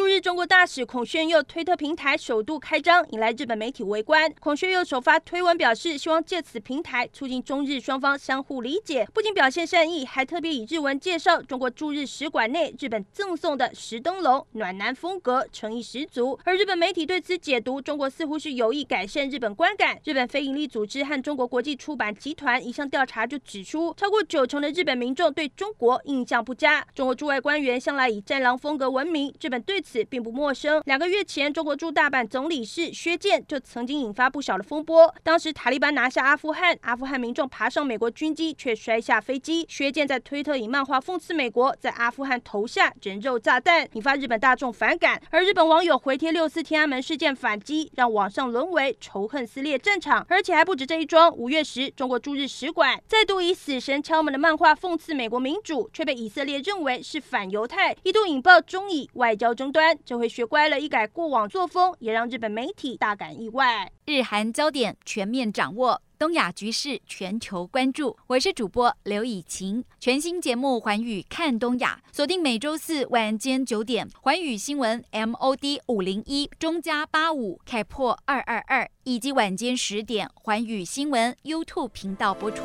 驻日中国大使孔鉉佑推特平台首度开张，引来日本媒体围观。孔鉉佑首发推文表示，希望借此平台促进中日双方相互理解，不仅表现善意，还特别以日文介绍中国驻日使馆内日本赠送的石灯笼，暖男风格，诚意十足。而日本媒体对此解读，中国似乎是有意改善日本观感。日本非营利组织和中国国际出版集团一项调查就指出，超过九成的日本民众对中国印象不佳。中国驻外官员向来以战狼风格闻名，日本对此此并不陌生。两个月前，中国驻大阪总领事薛建就曾经引发不小的风波。当时塔利班拿下阿富汗，阿富汗民众爬上美国军机却摔下飞机。薛建在推特以漫画讽刺美国在阿富汗投下人肉炸弹，引发日本大众反感。而日本网友回贴六四天安门事件反击，让网上沦为仇恨撕裂战场。而且还不止这一桩。五月时，中国驻日使馆再度以死神敲门的漫画讽刺美国民主，却被以色列认为是反犹太，一度引爆中以外交争端。这回学乖了，一改过往作风，也让日本媒体大感意外。日韩焦点全面掌握，东亚局势全球关注。我是主播刘以晴，全新节目《环宇看东亚》，锁定每周四晚间九点，环宇新闻 MOD 五零一中加八五开破二二二，以及晚间十点，环宇新闻 YouTube 频道播出。